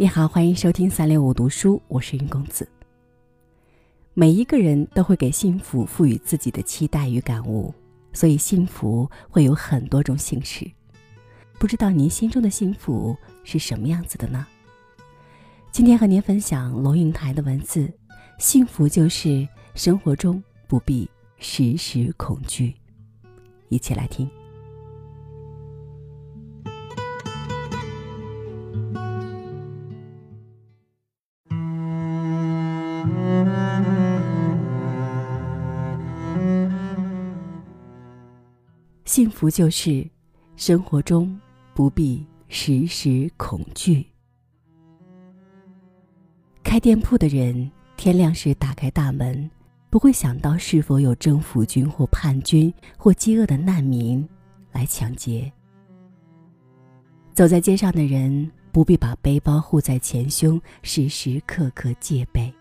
你好，欢迎收听三六五读书，我是云公子。每一个人都会给幸福赋予自己的期待与感悟，所以幸福会有很多种形式。不知道您心中的幸福是什么样子的呢？今天和您分享龙应台的文字：幸福就是生活中不必时时恐惧。一起来听。幸福就是生活中不必时时恐惧。开店铺的人天亮时打开大门，不会想到是否有政府军或叛军或饥饿的难民来抢劫。走在街上的人不必把背包护在前胸，时时刻刻戒备。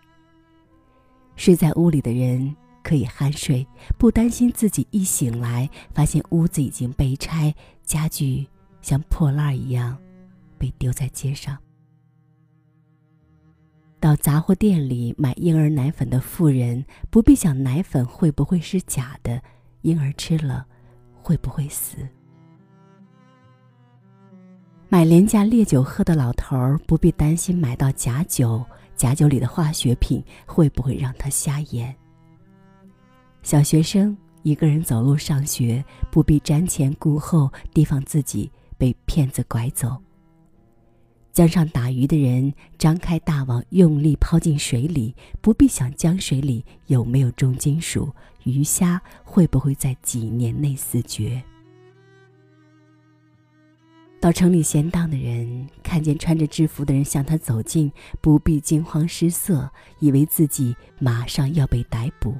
睡在屋里的人。可以酣睡，不担心自己一醒来发现屋子已经被拆，家具像破烂一样被丢在街上。到杂货店里买婴儿奶粉的妇人不必想奶粉会不会是假的，婴儿吃了会不会死。买廉价烈酒喝的老头儿不必担心买到假酒，假酒里的化学品会不会让他瞎眼。小学生一个人走路上学，不必瞻前顾后，提防自己被骗子拐走。江上打鱼的人张开大网，用力抛进水里，不必想江水里有没有重金属，鱼虾会不会在几年内死绝。到城里闲荡的人看见穿着制服的人向他走近，不必惊慌失色，以为自己马上要被逮捕。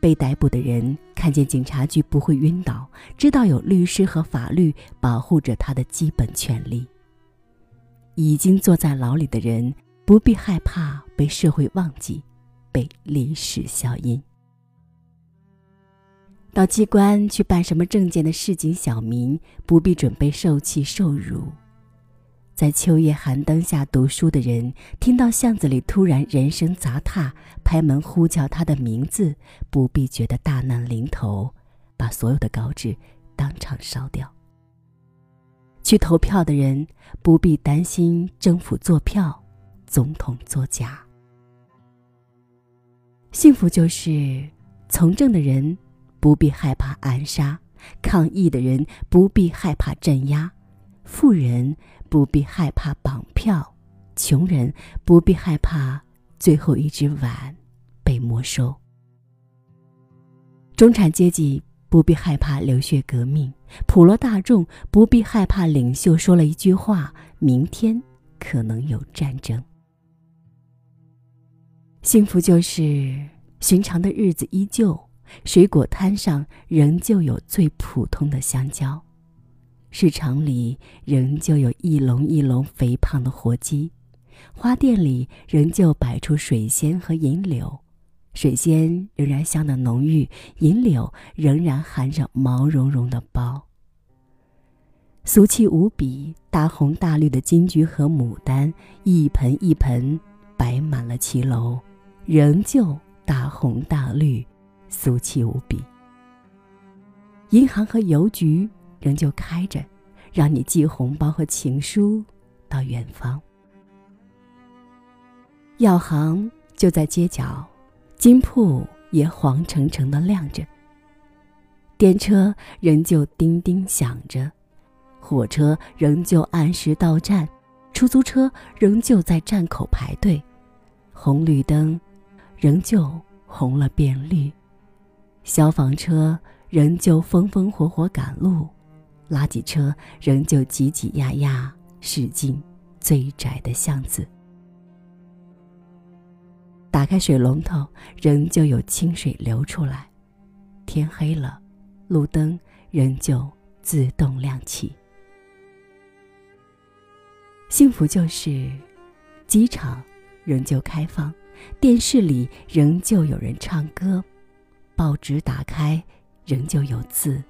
被逮捕的人看见警察局不会晕倒，知道有律师和法律保护着他的基本权利。已经坐在牢里的人不必害怕被社会忘记，被历史消音。到机关去办什么证件的市井小民不必准备受气受辱。在秋夜寒灯下读书的人，听到巷子里突然人声杂沓，拍门呼叫他的名字，不必觉得大难临头，把所有的稿纸当场烧掉。去投票的人不必担心政府做票，总统作假。幸福就是从政的人不必害怕暗杀，抗议的人不必害怕镇压，富人。不必害怕绑票，穷人不必害怕最后一只碗被没收。中产阶级不必害怕流血革命，普罗大众不必害怕领袖说了一句话，明天可能有战争。幸福就是寻常的日子依旧，水果摊上仍旧有最普通的香蕉。市场里仍旧有一笼一笼肥胖的活鸡，花店里仍旧摆出水仙和银柳，水仙仍然香得浓郁，银柳仍然含着毛茸茸的苞。俗气无比、大红大绿的金桔和牡丹，一盆一盆摆满了骑楼，仍旧大红大绿，俗气无比。银行和邮局。仍旧开着，让你寄红包和情书到远方。药行就在街角，金铺也黄澄澄的亮着。电车仍旧叮叮响着，火车仍旧按时到站，出租车仍旧在站口排队，红绿灯仍旧红了变绿，消防车仍旧风风火火赶路。垃圾车仍旧挤挤压压驶进最窄的巷子，打开水龙头，仍旧有清水流出来。天黑了，路灯仍旧自动亮起。幸福就是，机场仍旧开放，电视里仍旧有人唱歌，报纸打开仍旧有字。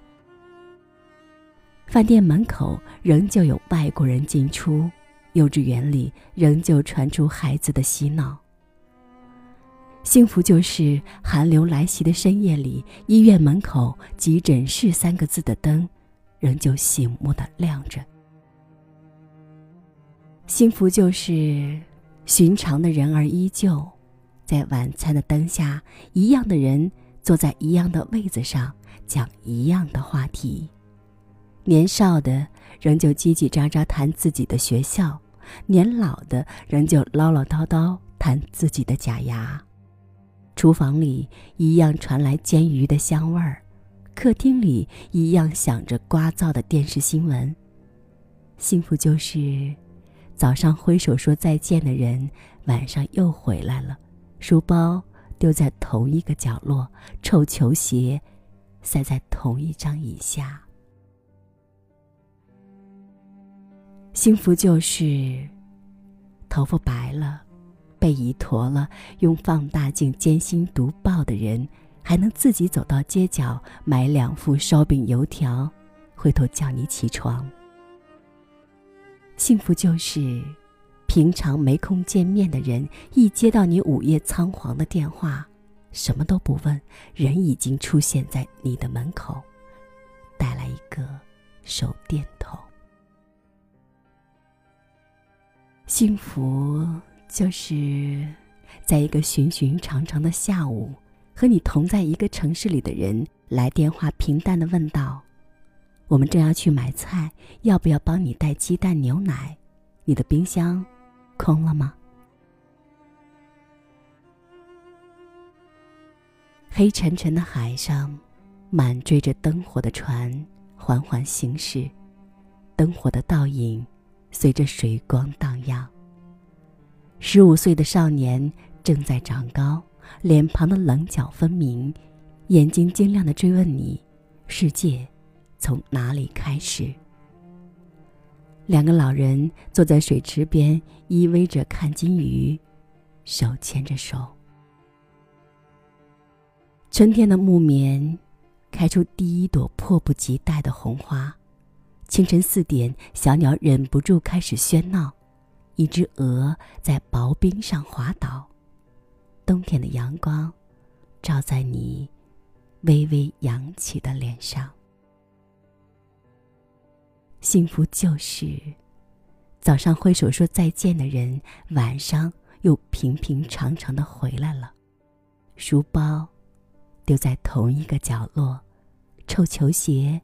饭店门口仍旧有外国人进出，幼稚园里仍旧传出孩子的嬉闹。幸福就是寒流来袭的深夜里，医院门口“急诊室”三个字的灯，仍旧醒目的亮着。幸福就是寻常的人儿依旧，在晚餐的灯下，一样的人坐在一样的位子上，讲一样的话题。年少的仍旧叽叽喳喳谈自己的学校，年老的仍旧唠唠叨叨谈自己的假牙。厨房里一样传来煎鱼的香味儿，客厅里一样响着聒噪的电视新闻。幸福就是，早上挥手说再见的人，晚上又回来了，书包丢在同一个角落，臭球鞋塞在同一张椅下。幸福就是，头发白了。被遗驼了，用放大镜艰辛读报的人，还能自己走到街角买两副烧饼油条，回头叫你起床。幸福就是，平常没空见面的人，一接到你午夜仓皇的电话，什么都不问，人已经出现在你的门口，带来一个手电筒。幸福。就是，在一个寻寻常常的下午，和你同在一个城市里的人来电话，平淡的问道：“我们正要去买菜，要不要帮你带鸡蛋、牛奶？你的冰箱空了吗？”黑沉沉的海上，满缀着灯火的船缓缓行驶，灯火的倒影随着水光荡漾。十五岁的少年正在长高，脸庞的棱角分明，眼睛晶亮的追问你：世界从哪里开始？两个老人坐在水池边，依偎着看金鱼，手牵着手。春天的木棉开出第一朵迫不及待的红花，清晨四点，小鸟忍不住开始喧闹。一只鹅在薄冰上滑倒，冬天的阳光照在你微微扬起的脸上。幸福就是早上挥手说再见的人，晚上又平平常常的回来了。书包丢在同一个角落，臭球鞋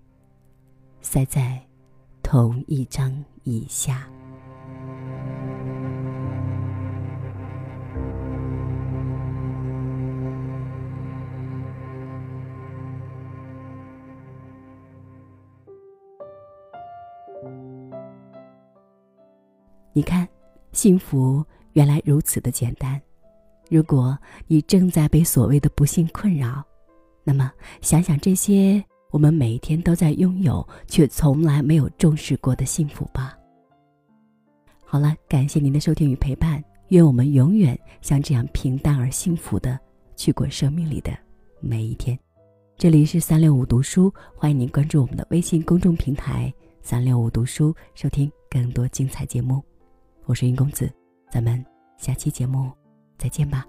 塞在同一张椅下。你看，幸福原来如此的简单。如果你正在被所谓的不幸困扰，那么想想这些我们每一天都在拥有却从来没有重视过的幸福吧。好了，感谢您的收听与陪伴，愿我们永远像这样平淡而幸福的去过生命里的每一天。这里是三六五读书，欢迎您关注我们的微信公众平台“三六五读书”，收听更多精彩节目。我是云公子，咱们下期节目再见吧。